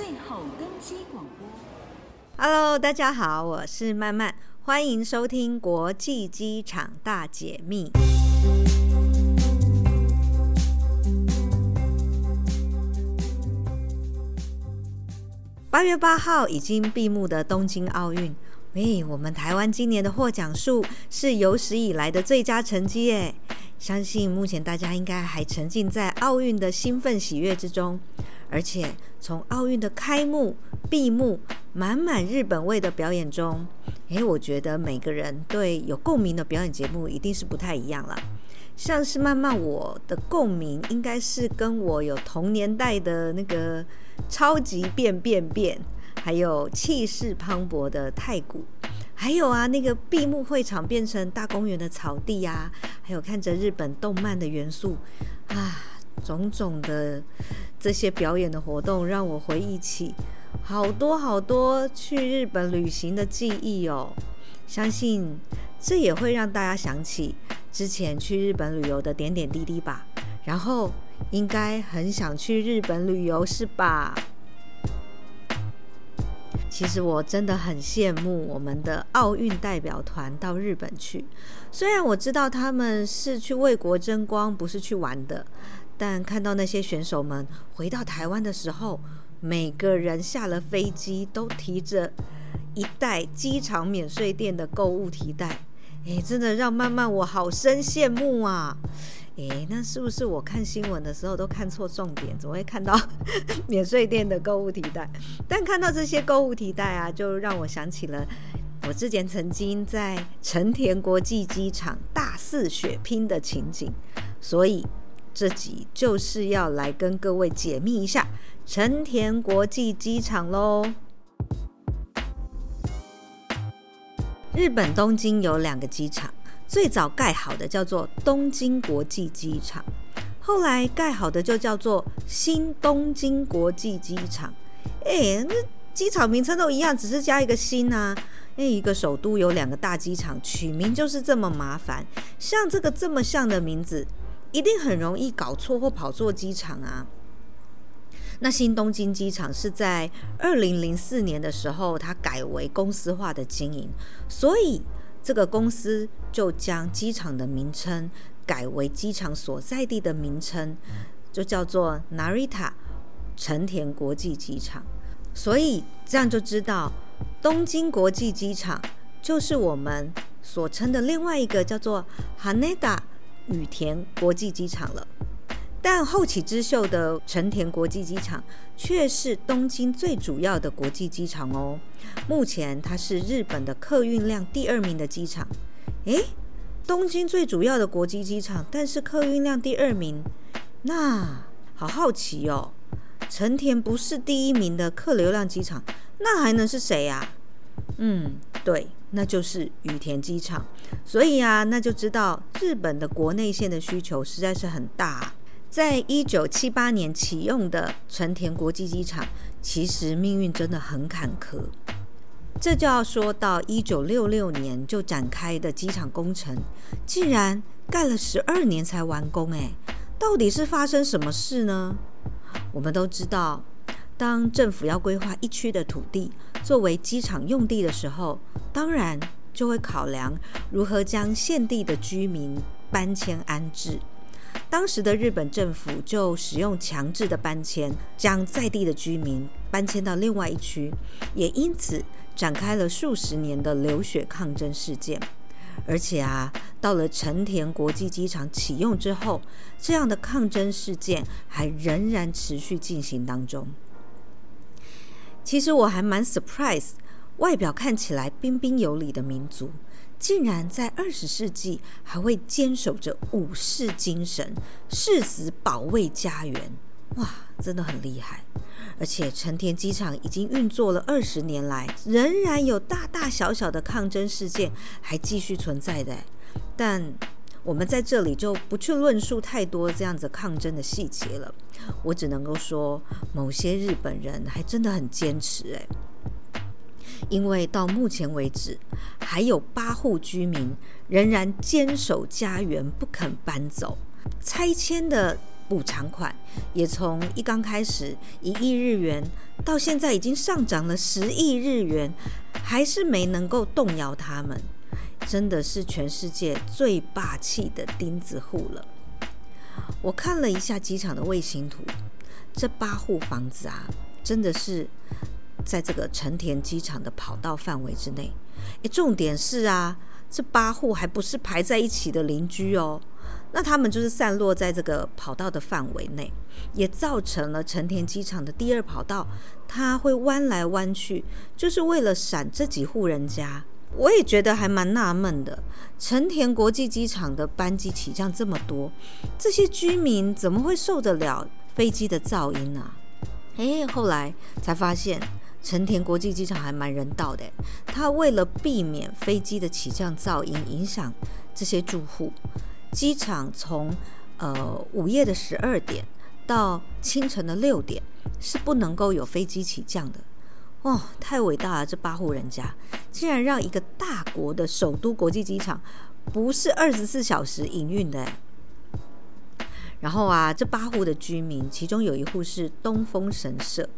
最后登机广播。Hello，大家好，我是曼曼，欢迎收听国际机场大解密。八月八号已经闭幕的东京奥运，喂，我们台湾今年的获奖数是有史以来的最佳成绩耶！相信目前大家应该还沉浸在奥运的兴奋喜悦之中，而且从奥运的开幕、闭幕，满满日本味的表演中，诶，我觉得每个人对有共鸣的表演节目一定是不太一样了。像是慢慢，我的共鸣应该是跟我有同年代的那个超级变变变，还有气势磅礴的太鼓，还有啊那个闭幕会场变成大公园的草地啊，还有看着日本动漫的元素啊，种种的这些表演的活动，让我回忆起好多好多去日本旅行的记忆哦。相信这也会让大家想起。之前去日本旅游的点点滴滴吧，然后应该很想去日本旅游是吧？其实我真的很羡慕我们的奥运代表团到日本去，虽然我知道他们是去为国争光，不是去玩的，但看到那些选手们回到台湾的时候，每个人下了飞机都提着一袋机场免税店的购物提袋。诶，真的让曼曼我好生羡慕啊！诶，那是不是我看新闻的时候都看错重点，总会看到 免税店的购物提袋？但看到这些购物提袋啊，就让我想起了我之前曾经在成田国际机场大肆血拼的情景，所以这集就是要来跟各位解密一下成田国际机场喽。日本东京有两个机场，最早盖好的叫做东京国际机场，后来盖好的就叫做新东京国际机场。哎，那机场名称都一样，只是加一个新啊。那一个首都有两个大机场，取名就是这么麻烦。像这个这么像的名字，一定很容易搞错或跑错机场啊。那新东京机场是在二零零四年的时候，它改为公司化的经营，所以这个公司就将机场的名称改为机场所在地的名称，就叫做 Narita 成田国际机场。所以这样就知道，东京国际机场就是我们所称的另外一个叫做 Haneda 羽田国际机场了。但后起之秀的成田国际机场却是东京最主要的国际机场哦。目前它是日本的客运量第二名的机场。诶，东京最主要的国际机场，但是客运量第二名，那好好奇哦。成田不是第一名的客流量机场，那还能是谁呀？嗯，对，那就是羽田机场。所以啊，那就知道日本的国内线的需求实在是很大。在一九七八年启用的成田国际机场，其实命运真的很坎坷。这就要说到一九六六年就展开的机场工程，竟然盖了十二年才完工，哎，到底是发生什么事呢？我们都知道，当政府要规划一区的土地作为机场用地的时候，当然就会考量如何将现地的居民搬迁安置。当时的日本政府就使用强制的搬迁，将在地的居民搬迁到另外一区，也因此展开了数十年的流血抗争事件。而且啊，到了成田国际机场启用之后，这样的抗争事件还仍然持续进行当中。其实我还蛮 surprise，外表看起来彬彬有礼的民族。竟然在二十世纪还会坚守着武士精神，誓死保卫家园，哇，真的很厉害！而且成田机场已经运作了二十年来，仍然有大大小小的抗争事件还继续存在的。但我们在这里就不去论述太多这样子抗争的细节了，我只能够说，某些日本人还真的很坚持，哎。因为到目前为止，还有八户居民仍然坚守家园不肯搬走。拆迁的补偿款也从一刚开始一亿日元，到现在已经上涨了十亿日元，还是没能够动摇他们，真的是全世界最霸气的钉子户了。我看了一下机场的卫星图，这八户房子啊，真的是在这个成田机场的跑道范围之内。诶，重点是啊，这八户还不是排在一起的邻居哦。那他们就是散落在这个跑道的范围内，也造成了成田机场的第二跑道，它会弯来弯去，就是为了闪这几户人家。我也觉得还蛮纳闷的，成田国际机场的班机起降这么多，这些居民怎么会受得了飞机的噪音呢？诶，后来才发现，成田国际机场还蛮人道的，他为了避免飞机的起降噪音影响这些住户。机场从呃午夜的十二点到清晨的六点是不能够有飞机起降的哦，太伟大了！这八户人家竟然让一个大国的首都国际机场不是二十四小时营运的。然后啊，这八户的居民，其中有一户是东风神社，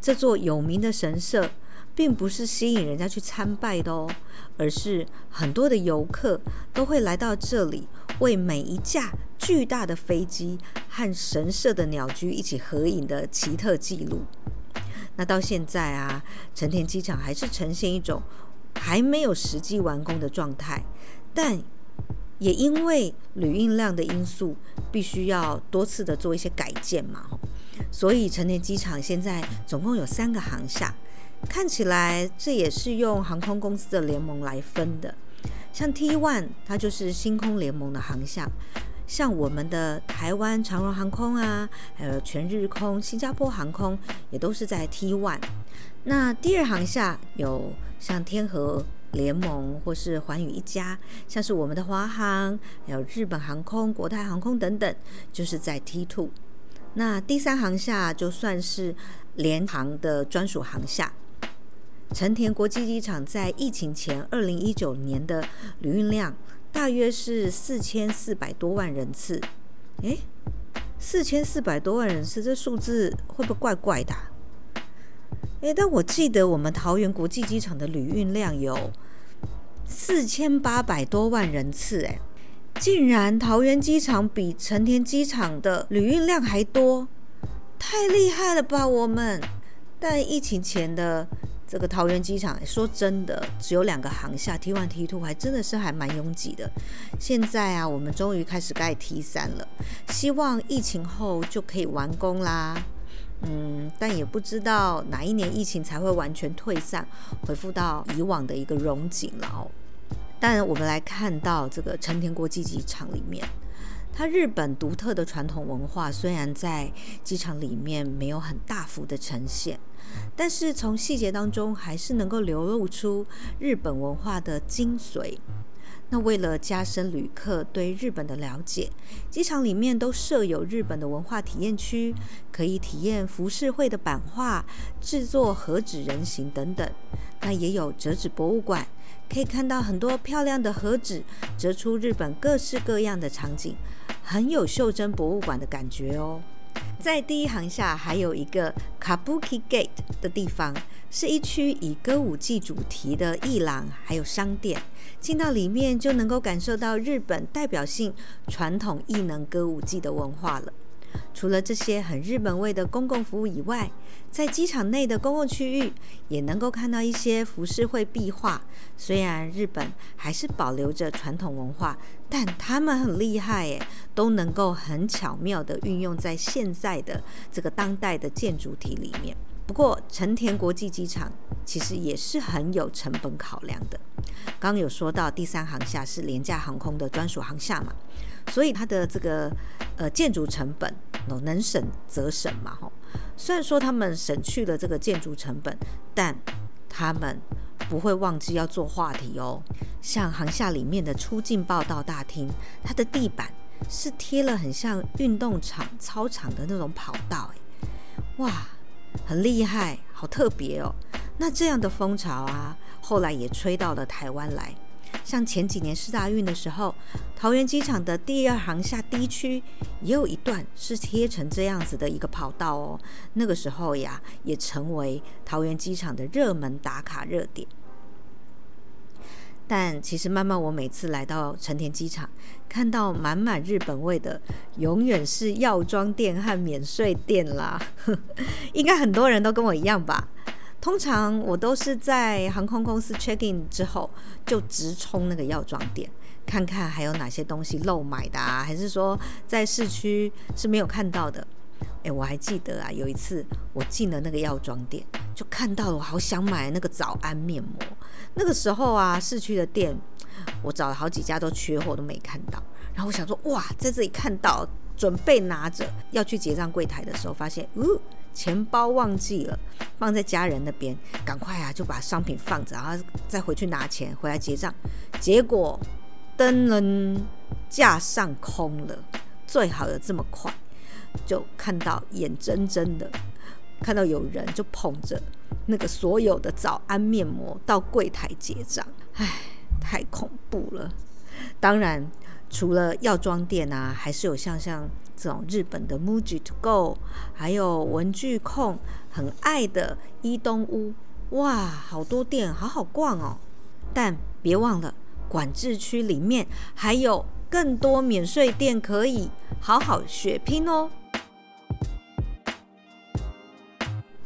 这座有名的神社。并不是吸引人家去参拜的哦，而是很多的游客都会来到这里，为每一架巨大的飞机和神社的鸟居一起合影的奇特记录。那到现在啊，成田机场还是呈现一种还没有实际完工的状态，但也因为旅运量的因素，必须要多次的做一些改建嘛，所以成田机场现在总共有三个航厦。看起来这也是用航空公司的联盟来分的，像 T1 它就是星空联盟的航向，像我们的台湾长荣航空啊，还有全日空、新加坡航空也都是在 T one。那第二航厦有像天河联盟或是寰宇一家，像是我们的华航，还有日本航空、国泰航空等等，就是在 T two。那第三航厦就算是联航的专属航厦。成田国际机场在疫情前，二零一九年的旅运量大约是四千四百多万人次。诶，四千四百多万人次，这数字会不会怪怪的？诶，但我记得我们桃园国际机场的旅运量有四千八百多万人次，诶，竟然桃园机场比成田机场的旅运量还多，太厉害了吧我们！但疫情前的。这个桃园机场，说真的，只有两个航厦，T1、T2，还真的是还蛮拥挤的。现在啊，我们终于开始盖 T3 了，希望疫情后就可以完工啦。嗯，但也不知道哪一年疫情才会完全退散，恢复到以往的一个荣景了哦。但我们来看到这个成田国际机场里面。它日本独特的传统文化虽然在机场里面没有很大幅的呈现，但是从细节当中还是能够流露出日本文化的精髓。那为了加深旅客对日本的了解，机场里面都设有日本的文化体验区，可以体验浮世绘的版画、制作和纸人形等等。那也有折纸博物馆，可以看到很多漂亮的和纸折出日本各式各样的场景。很有袖珍博物馆的感觉哦。在第一行下还有一个 Kabuki Gate 的地方，是一区以歌舞伎主题的艺廊，还有商店。进到里面就能够感受到日本代表性传统艺能歌舞伎的文化了。除了这些很日本味的公共服务以外，在机场内的公共区域也能够看到一些浮世绘壁画。虽然日本还是保留着传统文化，但他们很厉害耶，都能够很巧妙地运用在现在的这个当代的建筑体里面。不过，成田国际机场其实也是很有成本考量的。刚刚有说到第三航厦是廉价航空的专属航厦嘛，所以它的这个呃建筑成本哦能省则省嘛吼。虽然说他们省去了这个建筑成本，但他们不会忘记要做话题哦。像航厦里面的出境报到大厅，它的地板是贴了很像运动场操场的那种跑道，哎，哇，很厉害，好特别哦。那这样的风潮啊，后来也吹到了台湾来。像前几年世大运的时候，桃园机场的第二航厦 D 区也有一段是贴成这样子的一个跑道哦。那个时候呀，也成为桃园机场的热门打卡热点。但其实，慢慢我每次来到成田机场，看到满满日本味的，永远是药妆店和免税店啦。应该很多人都跟我一样吧？通常我都是在航空公司 check in 之后，就直冲那个药妆店，看看还有哪些东西漏买的啊，还是说在市区是没有看到的。诶，我还记得啊，有一次我进了那个药妆店，就看到了我好想买那个早安面膜。那个时候啊，市区的店我找了好几家都缺货，都没看到。然后我想说，哇，在这里看到，准备拿着要去结账柜台的时候，发现，呜。钱包忘记了放在家人那边，赶快啊就把商品放着，然后再回去拿钱回来结账。结果灯笼架上空了，最好的这么快，就看到眼睁睁的看到有人就捧着那个所有的早安面膜到柜台结账，唉，太恐怖了。当然，除了药妆店啊，还是有像像。这种日本的 MUJI to go，还有文具控很爱的伊东屋，哇，好多店，好好逛哦。但别忘了，管制区里面还有更多免税店可以好好血拼哦。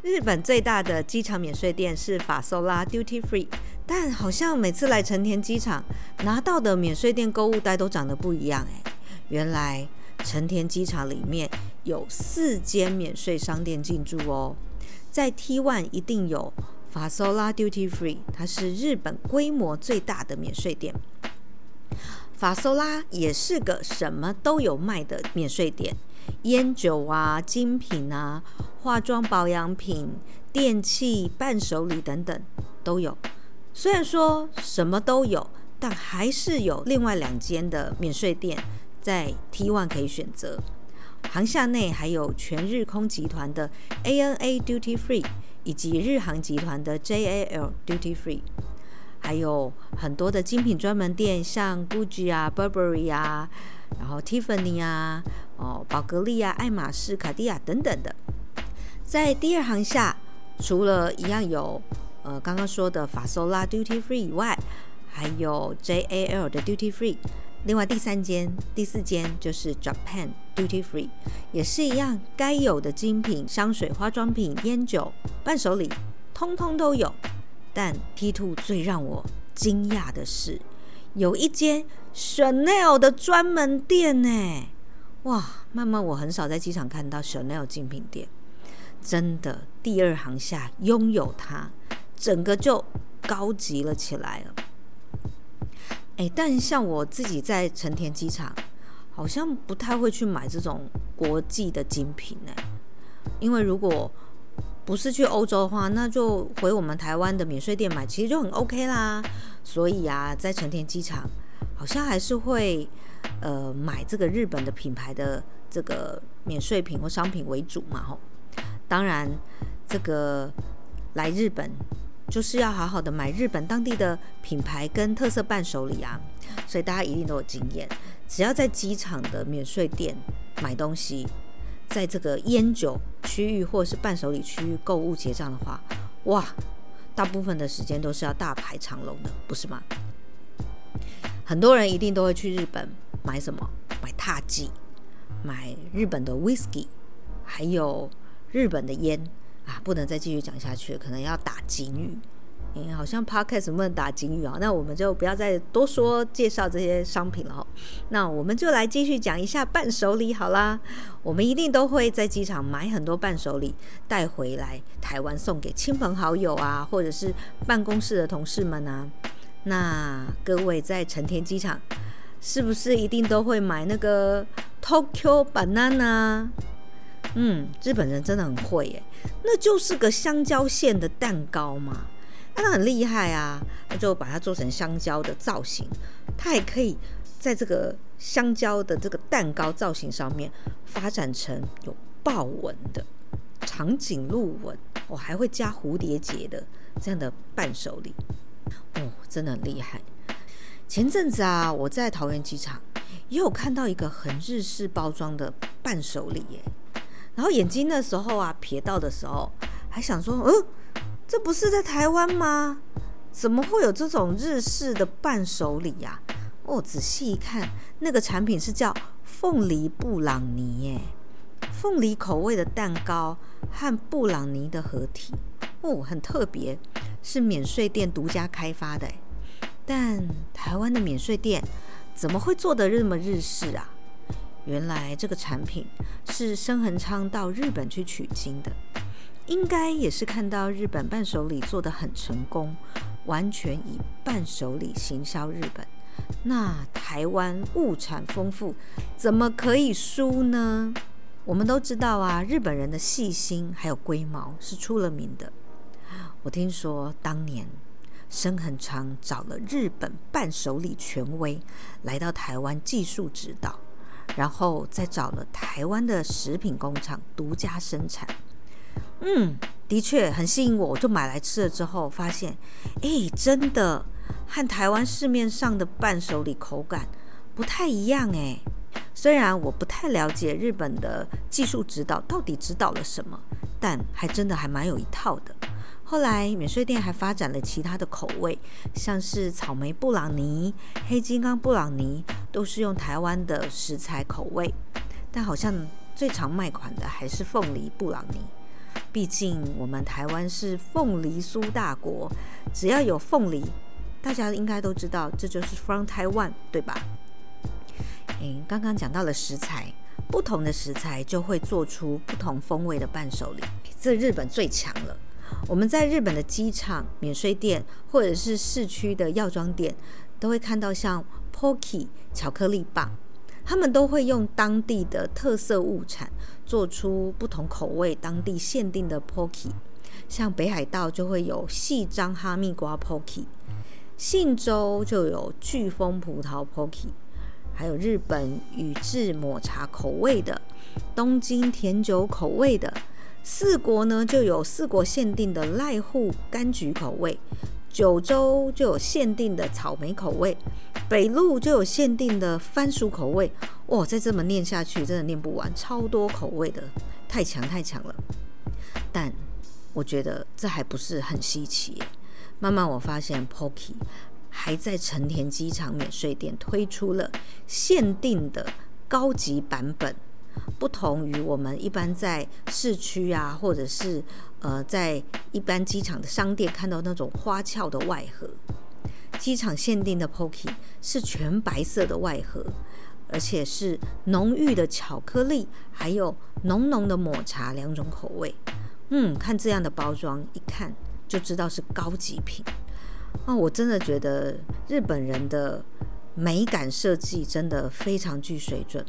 日本最大的机场免税店是法索拉 Duty Free，但好像每次来成田机场拿到的免税店购物袋都长得不一样哎，原来。成田机场里面有四间免税商店进驻哦，在 T1 一定有法索拉 Duty Free，它是日本规模最大的免税店。法索拉也是个什么都有卖的免税店，烟酒啊、精品啊、化妆保养品、电器、伴手礼等等都有。虽然说什么都有，但还是有另外两间的免税店。在 T1 可以选择，航厦内还有全日空集团的 ANA Duty Free，以及日航集团的 JAL Duty Free，还有很多的精品专门店，像 Gucci 啊、Burberry 啊，然后 Tiffany 啊、哦宝格丽啊、爱马仕、卡地亚等等的。在第二航厦，除了一样有呃刚刚说的法索拉 Duty Free 以外，还有 JAL 的 Duty Free。另外第三间、第四间就是 Japan Duty Free，也是一样，该有的精品、香水、化妆品、烟酒、伴手礼，通通都有。但 T2 最让我惊讶的是，有一间 Chanel 的专门店呢！哇，慢慢我很少在机场看到 Chanel 精品店，真的，第二行下拥有它，整个就高级了起来了。哎，但像我自己在成田机场，好像不太会去买这种国际的精品呢。因为如果不是去欧洲的话，那就回我们台湾的免税店买，其实就很 OK 啦。所以啊，在成田机场，好像还是会呃买这个日本的品牌的这个免税品或商品为主嘛。吼，当然这个来日本。就是要好好的买日本当地的品牌跟特色伴手礼啊，所以大家一定都有经验。只要在机场的免税店买东西，在这个烟酒区域或者是伴手礼区域购物结账的话，哇，大部分的时间都是要大排长龙的，不是吗？很多人一定都会去日本买什么？买獭祭，买日本的 whisky，还有日本的烟。啊，不能再继续讲下去，可能要打警语。嗯，好像 podcast 不能打警语啊，那我们就不要再多说介绍这些商品了。那我们就来继续讲一下伴手礼好啦。我们一定都会在机场买很多伴手礼带回来台湾送给亲朋好友啊，或者是办公室的同事们啊。那各位在成田机场是不是一定都会买那个 Tokyo Banana？嗯，日本人真的很会耶，那就是个香蕉馅的蛋糕嘛，那他很厉害啊，他就把它做成香蕉的造型，它也可以在这个香蕉的这个蛋糕造型上面发展成有豹纹的长颈鹿纹，我还会加蝴蝶结的这样的伴手礼，哦，真的很厉害。前阵子啊，我在桃园机场也有看到一个很日式包装的伴手礼耶。然后眼睛那时候啊，瞥到的时候还想说，嗯，这不是在台湾吗？怎么会有这种日式的伴手礼呀？哦，仔细一看，那个产品是叫凤梨布朗尼耶，凤梨口味的蛋糕和布朗尼的合体，哦，很特别，是免税店独家开发的。但台湾的免税店怎么会做得这么日式啊？原来这个产品是申恒昌到日本去取经的，应该也是看到日本伴手礼做得很成功，完全以伴手礼行销日本。那台湾物产丰富，怎么可以输呢？我们都知道啊，日本人的细心还有龟毛是出了名的。我听说当年。申恒昌找了日本伴手礼权威来到台湾技术指导，然后再找了台湾的食品工厂独家生产。嗯，的确很吸引我，我就买来吃了之后，发现，哎，真的和台湾市面上的伴手礼口感不太一样哎。虽然我不太了解日本的技术指导到底指导了什么，但还真的还蛮有一套的。后来免税店还发展了其他的口味，像是草莓布朗尼、黑金刚布朗尼，都是用台湾的食材口味。但好像最常卖款的还是凤梨布朗尼，毕竟我们台湾是凤梨酥大国，只要有凤梨，大家应该都知道这就是 from Taiwan，对吧？诶，刚刚讲到了食材，不同的食材就会做出不同风味的伴手礼，这日本最强了。我们在日本的机场、免税店，或者是市区的药妆店，都会看到像 Pocky 巧克力棒，他们都会用当地的特色物产做出不同口味、当地限定的 Pocky。像北海道就会有细张哈密瓜 Pocky，信州就有巨峰葡萄 Pocky，还有日本宇治抹茶口味的，东京甜酒口味的。四国呢就有四国限定的濑户柑橘口味，九州就有限定的草莓口味，北陆就有限定的番薯口味。哇，再这么念下去，真的念不完，超多口味的，太强太强了。但我觉得这还不是很稀奇。慢慢我发现，Pocky 还在成田机场免税店推出了限定的高级版本。不同于我们一般在市区啊，或者是呃在一般机场的商店看到那种花俏的外盒，机场限定的 Pocky 是全白色的外盒，而且是浓郁的巧克力，还有浓浓的抹茶两种口味。嗯，看这样的包装，一看就知道是高级品。哦，我真的觉得日本人的美感设计真的非常具水准。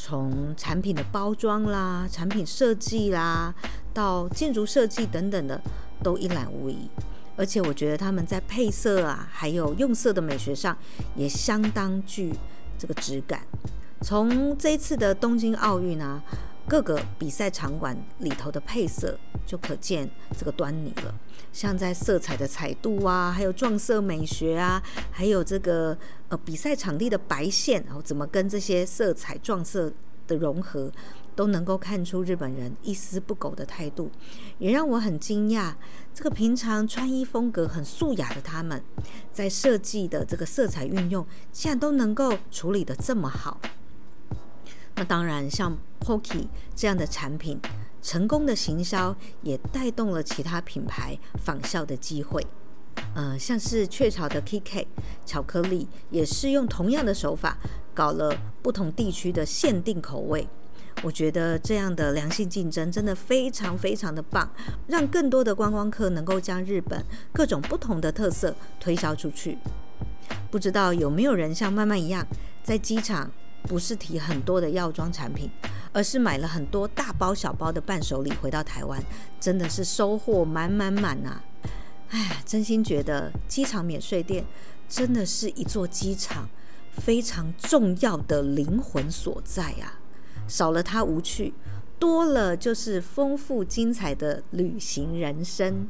从产品的包装啦、产品设计啦，到建筑设计等等的，都一览无遗。而且我觉得他们在配色啊，还有用色的美学上，也相当具这个质感。从这一次的东京奥运呢，各个比赛场馆里头的配色就可见这个端倪了。像在色彩的彩度啊，还有撞色美学啊，还有这个呃比赛场地的白线，然后怎么跟这些色彩撞色的融合，都能够看出日本人一丝不苟的态度，也让我很惊讶。这个平常穿衣风格很素雅的他们，在设计的这个色彩运用，竟然都能够处理得这么好。那当然，像 Pocky 这样的产品。成功的行销也带动了其他品牌仿效的机会，呃，像是雀巢的 KIKI 巧克力，也是用同样的手法搞了不同地区的限定口味。我觉得这样的良性竞争真的非常非常的棒，让更多的观光客能够将日本各种不同的特色推销出去。不知道有没有人像曼曼一样，在机场不是提很多的药妆产品，而是买了很多大包小包的伴手礼回到台湾，真的是收获满满满啊！哎，真心觉得机场免税店真的是一座机场非常重要的灵魂所在啊！少了它无趣，多了就是丰富精彩的旅行人生。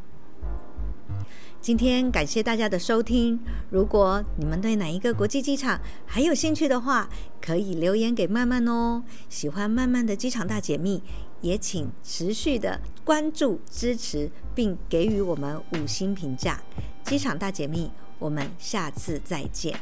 今天感谢大家的收听。如果你们对哪一个国际机场还有兴趣的话，可以留言给曼曼哦。喜欢曼曼的机场大解密，也请持续的关注、支持，并给予我们五星评价。机场大解密，我们下次再见。